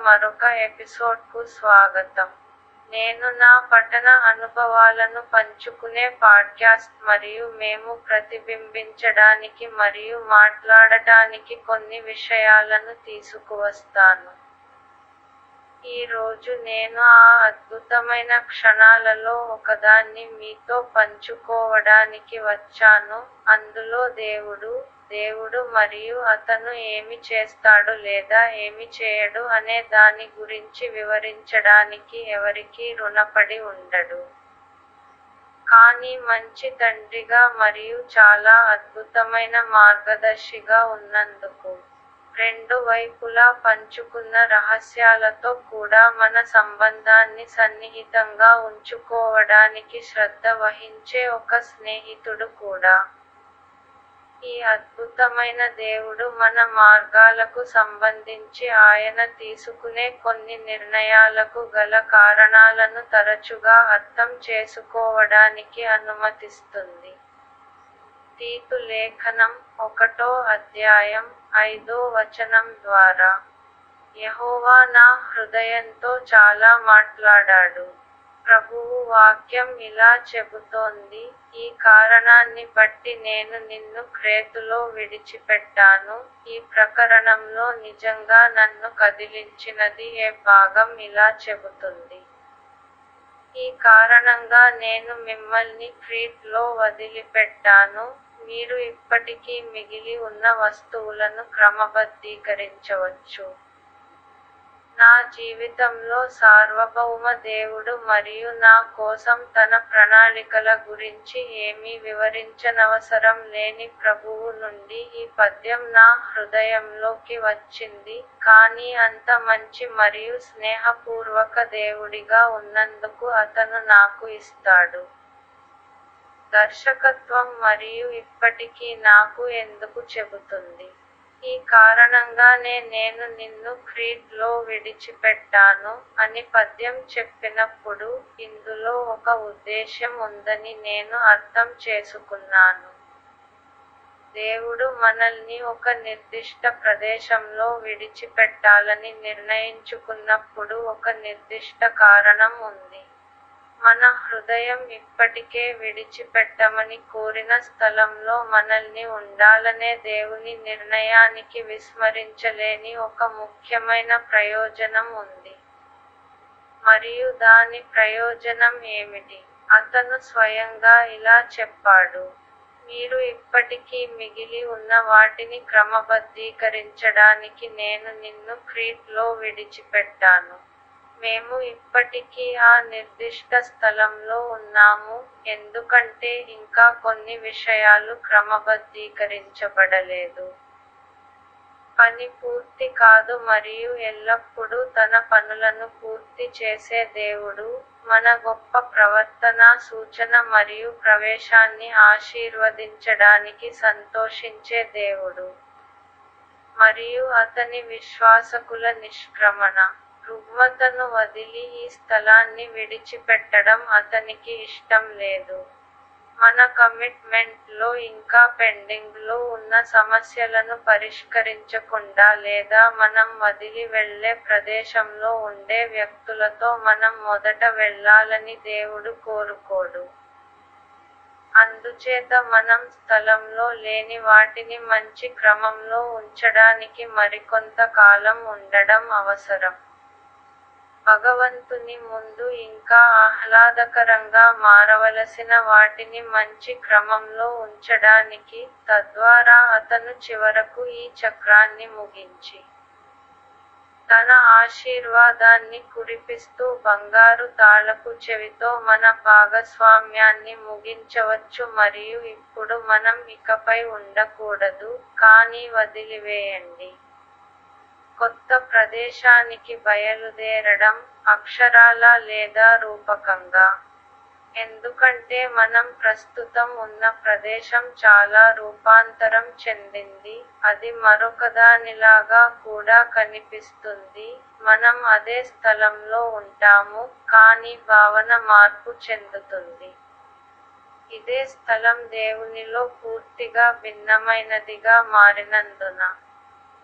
మరొక ఎపిసోడ్కు స్వాగతం. నేను నా పఠన అనుభవాలను పంచుకునే పాడ్కాస్ట్ మరియు మేము ప్రతిబింబించడానికి మరియు మాట్లాడటానికి కొన్ని విషయాలను తీసుకువస్తాను. ఈ రోజు నేను ఆ అద్భుతమైన క్షణాలలో ఒకదాన్ని మీతో పంచుకోవడానికి వచ్చాను. అందులో దేవుడు దేవుడు మరియు అతను ఏమి చేస్తాడు లేదా ఏమి చేయడు అనే దాని గురించి వివరించడానికి ఎవరికీ రుణపడి ఉండడు. కానీ మంచి తండ్రిగా మరియు చాలా అద్భుతమైన మార్గదర్శిగా ఉన్నందుకు రెండు వైపులా పంచుకున్న రహస్యాలతో కూడా మన సంబంధాన్ని సన్నిహితంగా ఉంచుకోవడానికి శ్రద్ధ వహించే ఒక స్నేహితుడు కూడా ఈ అద్భుతమైన దేవుడు మన మార్గాలకు సంబంధించి ఆయన తీసుకునే కొన్ని నిర్ణయాలకు గల కారణాలను తరచుగా అర్థం చేసుకోవడానికి అనుమతిస్తుంది. తీతు లేఖనం ఒకటో అధ్యాయం ఐదో వచనం ద్వారా. యహోవా నా హృదయంతో చాలా మాట్లాడాడు. ప్రభువు వాక్యం ఇలా చెబుతోంది ఈ కారణాన్ని బట్టి నేను నిన్ను క్రేతులో విడిచిపెట్టాను. ఈ ప్రకరణంలో నిజంగా నన్ను కదిలించినది ఏ భాగం? ఇలా చెబుతుంది. ఈ కారణంగా నేను మిమ్మల్ని క్రీట్లో వదిలిపెట్టాను. మీరు ఇప్పటికీ మిగిలి ఉన్న వస్తువులను క్రమబద్ధీకరించవచ్చు. నా జీవితంలో సార్వభౌమ దేవుడు మరియు నా కోసం తన ప్రణాళికల గురించి ఏమీ వివరించనవసరం లేని ప్రభువు నుండి ఈ పద్యం నా హృదయంలోకి వచ్చింది. కానీ అంత మంచి మరియు స్నేహపూర్వక దేవుడిగా ఉన్నందుకు అతను నాకు ఇస్తాడు. దర్శకత్వం మరియు ఇప్పటికీ నాకు ఎందుకు చెబుతుంది? ఈ కారణంగానే నేను నిన్ను క్రీట్లో విడిచిపెట్టాను అని పద్యం చెప్పినప్పుడు ఇందులో ఒక ఉద్దేశ్యం ఉందని నేను అర్థం చేసుకున్నాను. దేవుడు మనల్ని ఒక నిర్దిష్ట ప్రదేశంలో విడిచిపెట్టాలని నిర్ణయించుకున్నప్పుడు ఒక నిర్దిష్ట కారణం ఉంది. మన హృదయం ఇప్పటికే విడిచిపెట్టమని కోరిన స్థలంలో మనల్ని ఉండాలనే దేవుని నిర్ణయానికి విస్మరించలేని ఒక ముఖ్యమైన ప్రయోజనం ఉంది. మరియు దాని ప్రయోజనం ఏమిటి? అతను స్వయంగా ఇలా చెప్పాడు మీరు ఇప్పటికీ మిగిలి ఉన్న వాటిని క్రమబద్ధీకరించడానికి నేను నిన్ను క్రీట్లో విడిచిపెట్టాను. మేము ఇప్పటికీ ఆ నిర్దిష్ట స్థలంలో ఉన్నాము. ఎందుకంటే ఇంకా కొన్ని విషయాలు క్రమబద్ధీకరించబడలేదు. పని పూర్తి కాదు మరియు ఎల్లప్పుడూ తన పనులను పూర్తి చేసే దేవుడు మన గొప్ప ప్రవర్తన సూచన మరియు ప్రవేశాన్ని ఆశీర్వదించడానికి సంతోషించే దేవుడు. మరియు అతని విశ్వాసకుల నిష్క్రమణ. రుగ్మతను వదిలి ఈ స్థలాన్ని విడిచిపెట్టడం అతనికి ఇష్టం లేదు. మన కమిట్మెంట్లో ఇంకా పెండింగ్లో ఉన్న సమస్యలను పరిష్కరించకుండా లేదా మనం వదిలి వెళ్ళే ప్రదేశంలో ఉండే వ్యక్తులతో మనం మొదట వెళ్ళాలని దేవుడు కోరుకోడు. అందుచేత మనం స్థలంలో లేని వాటిని మంచి క్రమంలో ఉంచడానికి మరికొంత కాలం ఉండడం అవసరం. భగవంతుని ముందు ఇంకా ఆహ్లాదకరంగా మారవలసిన వాటిని మంచి క్రమంలో ఉంచడానికి తద్వారా అతను చివరకు ఈ చక్రాన్ని ముగించి తన ఆశీర్వాదాన్ని కురిపిస్తూ బంగారు తాళపు చెవితో మన భాగస్వామ్యాన్ని ముగించవచ్చు మరియు ఇప్పుడు మనం ఇకపై ఉండకూడదు కానీ వదిలివేయండి. కొత్త ప్రదేశానికి బయలుదేరడం అక్షరాల లేదా రూపకంగా. ఎందుకంటే మనం ప్రస్తుతం ఉన్న ప్రదేశం చాలా రూపాంతరం చెందింది అది మరొకదానిలాగా కూడా కనిపిస్తుంది. మనం అదే స్థలంలో ఉంటాము కానీ భావన మార్పు చెందుతుంది. ఇదే స్థలం దేవునిలో పూర్తిగా భిన్నమైనదిగా మారినందున.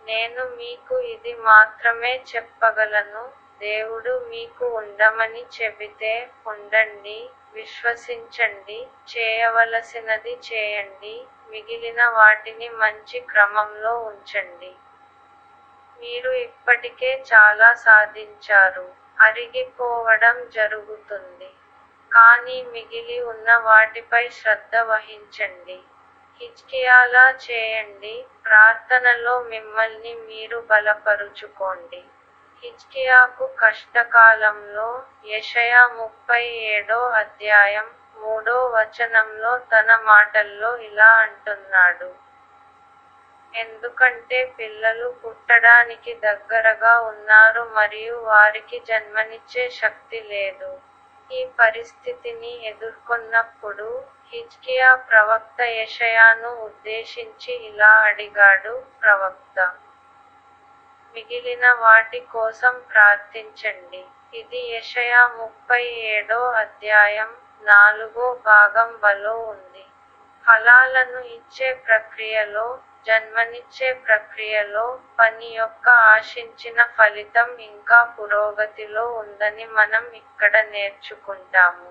నేను మీకు ఇది మాత్రమే చెప్పగలను. దేవుడు మీకు ఉండమని చెబితే ఉండండి విశ్వసించండి చేయవలసినది చేయండి మిగిలిన వాటిని మంచి క్రమంలో ఉంచండి. మీరు ఇప్పటికే చాలా సాధించారు అరిగిపోవడం జరుగుతుంది. కానీ మిగిలి ఉన్న వాటిపై శ్రద్ధ వహించండి. హిజ్కియాలా చేయండి. ప్రార్థనలో మిమ్మల్ని మీరు బలపరుచుకోండి. హిజ్కియాకు కష్టకాలంలో యషయా ముప్పై ఏడో అధ్యాయం మూడో వచనంలో తన మాటల్లో ఇలా అంటున్నాడు. ఎందుకంటే పిల్లలు పుట్టడానికి దగ్గరగా ఉన్నారు మరియు వారికి జన్మనిచ్చే శక్తి లేదు. ఈ పరిస్థితిని ఎదుర్కొన్నప్పుడు హిజ్కియా ప్రవక్త యషయాను ఉద్దేశించి ఇలా అడిగాడు ప్రవక్త మిగిలిన వాటి కోసం ప్రార్థించండి. ఇది యషయా ముప్పై ఏడో అధ్యాయం నాలుగో భాగం బలో ఉంది. ఫలాలను ఇచ్చే ప్రక్రియలో జన్మనిచ్చే ప్రక్రియలో పని యొక్క ఆశించిన ఫలితం ఇంకా పురోగతిలో ఉందని మనం ఇక్కడ నేర్చుకుంటాము.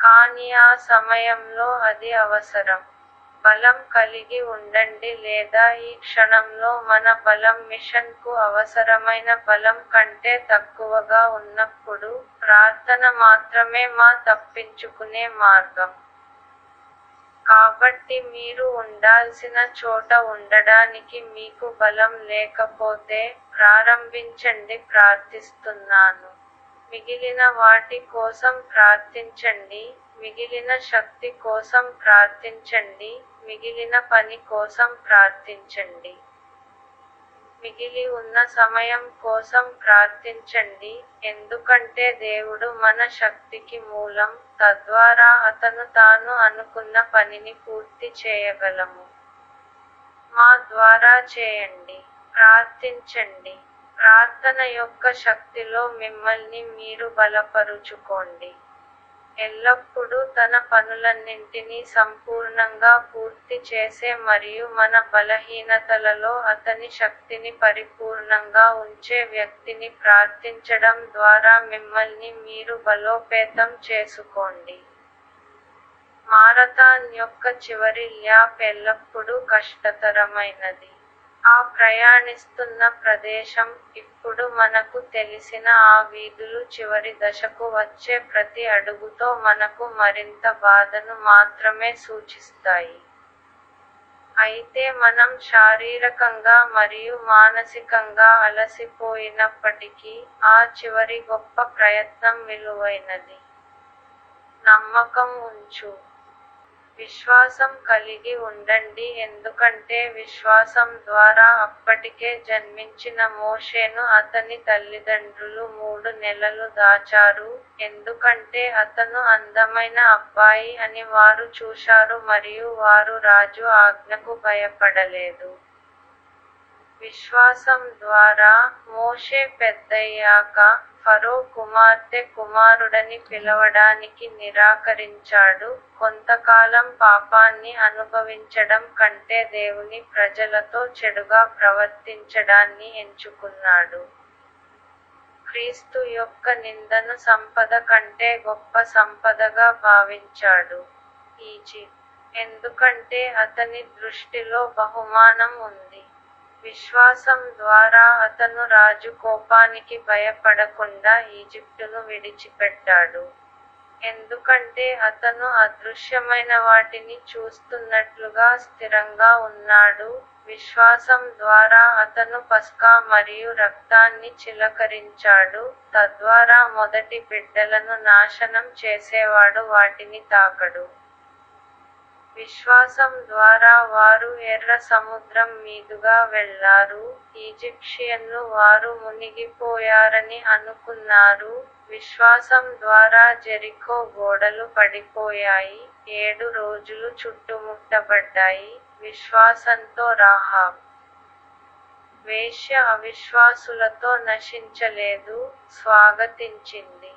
కానీ ఆ సమయంలో అది అవసరం. బలం కలిగి ఉండండి లేదా ఈ క్షణంలో మన బలం మిషన్కు అవసరమైన బలం కంటే తక్కువగా ఉన్నప్పుడు ప్రార్థన మాత్రమే మా తప్పించుకునే మార్గం. కాబట్టి మీరు ఉండాల్సిన చోట ఉండడానికి మీకు బలం లేకపోతే ప్రారంభించండి ప్రార్థిస్తున్నాను. మిగిలిన వాటి కోసం ప్రార్థించండి. మిగిలిన శక్తి కోసం ప్రార్థించండి. మిగిలిన పని కోసం ప్రార్థించండి. మిగిలి ఉన్న సమయం కోసం ప్రార్థించండి. ఎందుకంటే దేవుడు మన శక్తికి మూలం తద్వారా అతను తాను అనుకున్న పనిని పూర్తి చేయగలము. మా ద్వారా చేయండి. ప్రార్థించండి. ప్రార్థన యొక్క శక్తిలో మిమ్మల్ని మీరు బలపరుచుకోండి. ఎల్లప్పుడూ తన పనులన్నింటినీ సంపూర్ణంగా పూర్తి చేసే మరియు మన బలహీనతలలో అతని శక్తిని పరిపూర్ణంగా ఉంచే వ్యక్తిని ప్రార్థించడం ద్వారా మిమ్మల్ని మీరు బలోపేతం చేసుకోండి. మారథాన్ యొక్క చివరి ల్యాప్ ఎల్లప్పుడూ కష్టతరమైనది. ఆ ప్రయాణిస్తున్న ప్రదేశం ఇప్పుడు మనకు తెలిసిన ఆ వీధులు చివరి దశకు వచ్చే ప్రతి అడుగుతో మనకు మరింత బాధను మాత్రమే సూచిస్తాయి. అయితే మనం శారీరకంగా మరియు మానసికంగా అలసిపోయినప్పటికీ ఆ చివరి గొప్ప ప్రయత్నం విలువైనది. నమ్మకం ఉంచు. విశ్వాసం కలిగి ఉండండి. ఎందుకంటే విశ్వాసం ద్వారా అప్పటికే జన్మించిన మోషేను అతని తల్లిదండ్రులు మూడు నెలలు దాచారు. ఎందుకంటే అతను అందమైన అబ్బాయి అని వారు చూశారు మరియు వారు రాజు ఆజ్ఞకు భయపడలేదు. విశ్వాసం ద్వారా మోషే పెద్దయ్యాక ఫరో కుమార్తె కుమారుడని పిలవడానికి నిరాకరించాడు. కొంతకాలం పాపాన్ని అనుభవించడం కంటే దేవుని ప్రజలతో చెడుగా ప్రవర్తించడాన్ని ఎంచుకున్నాడు. క్రీస్తు యొక్క నిందను సంపద కంటే గొప్ప సంపదగా భావించాడు. ఈజిప్ట్ ఎందుకంటే అతని దృష్టిలో బహుమానం ఉంది. విశ్వాసం ద్వారా అతను రాజు కోపానికి భయపడకుండా ఈజిప్టును విడిచిపెట్టాడు. ఎందుకంటే అతను అదృశ్యమైన వాటిని చూస్తున్నట్లుగా స్థిరంగా ఉన్నాడు. విశ్వాసం ద్వారా అతను పస్కా మరియు రక్తాన్ని చిలకరించాడు. తద్వారా మొదటి బిడ్డలను నాశనం చేసేవాడు వాటిని తాకడు. విశ్వాసం ద్వారా వారు ఎర్ర సముద్రం మీదుగా వెళ్ళారు ఈజిప్షియన్లు వారు మునిగిపోయారని అనుకున్నారు. విశ్వాసం ద్వారా జెరికో గోడలు పడిపోయాయి. ఏడు రోజులు చుట్టుముట్టబడ్డాయి. విశ్వాసంతో రాహాబ్ వేష్య అవిశ్వాసులతో నశించలేదు. స్వాగతించింది.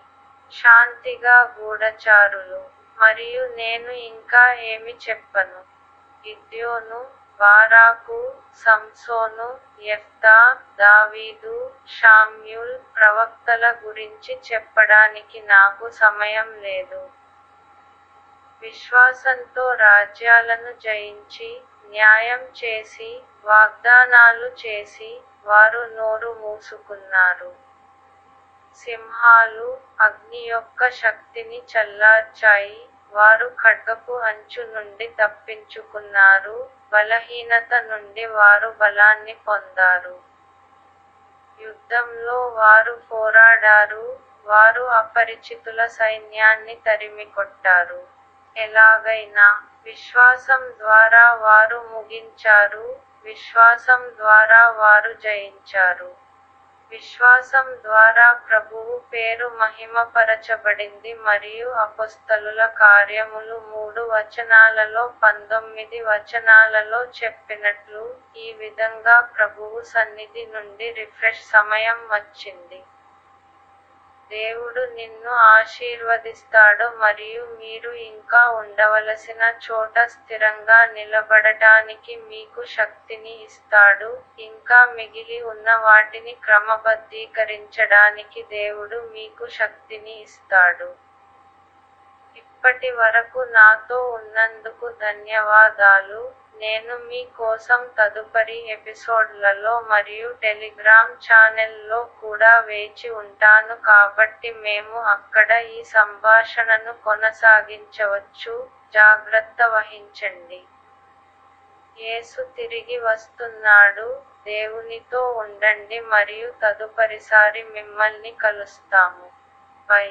శాంతిగా గూఢచారులు మరియు నేను ఇంకా ఏమి చెప్పను. గిద్యోను బారాకు సంసోను యెఫ్తా దావీదు షామ్యూల్ ప్రవక్తల గురించి చెప్పడానికి నాకు సమయం లేదు. విశ్వాసంతో రాజ్యాలను జయించి న్యాయం చేసి వాగ్దానాలు చేసి వారు నోరు మూసుకున్నారు. సింహాలు అగ్ని యొక్క శక్తిని చల్లార్చాయి. వారు ఖడ్గపు అంచు నుండి తప్పించుకున్నారు. బలహీనత నుండి వారు బలాన్ని పొందారు. యుద్ధంలో వారు పోరాడారు. వారు అపరిచితుల సైన్యాన్ని తరిమికొట్టారు. ఎలాగైనా విశ్వాసం ద్వారా వారు ముగించారు. విశ్వాసం ద్వారా వారు జయించారు. విశ్వాసం ద్వారా ప్రభువు పేరు మహిమపరచబడింది మరియు అపస్తలుల కార్యములు మూడు వచనాలలో పంతొమ్మిది వచనాలలో చెప్పినట్లు ఈ విధంగా ప్రభువు సన్నిధి నుండి రిఫ్రెష్ సమయం వచ్చింది. దేవుడు నిన్ను ఆశీర్వదిస్తాడు మరియు మీరు ఇంకా ఉండవలసిన చోట స్థిరంగా నిలబడటానికి మీకు శక్తిని ఇస్తాడు. ఇంకా మిగిలి ఉన్న వాటిని క్రమబద్ధీకరించడానికి దేవుడు మీకు శక్తిని ఇస్తాడు. ఇప్పటి వరకు నాతో ఉన్నందుకు ధన్యవాదాలు. నేను మీ కోసం తదుపరి ఎపిసోడ్లలో మరియు టెలిగ్రామ్ ఛానెల్లో కూడా వేచి ఉంటాను కాబట్టి మేము అక్కడ ఈ సంభాషణను కొనసాగించవచ్చు. జాగ్రత్త వహించండి. యేసు తిరిగి వస్తున్నాడు. దేవునితో ఉండండి మరియు తదుపరిసారి మిమ్మల్ని కలుస్తాము. బై.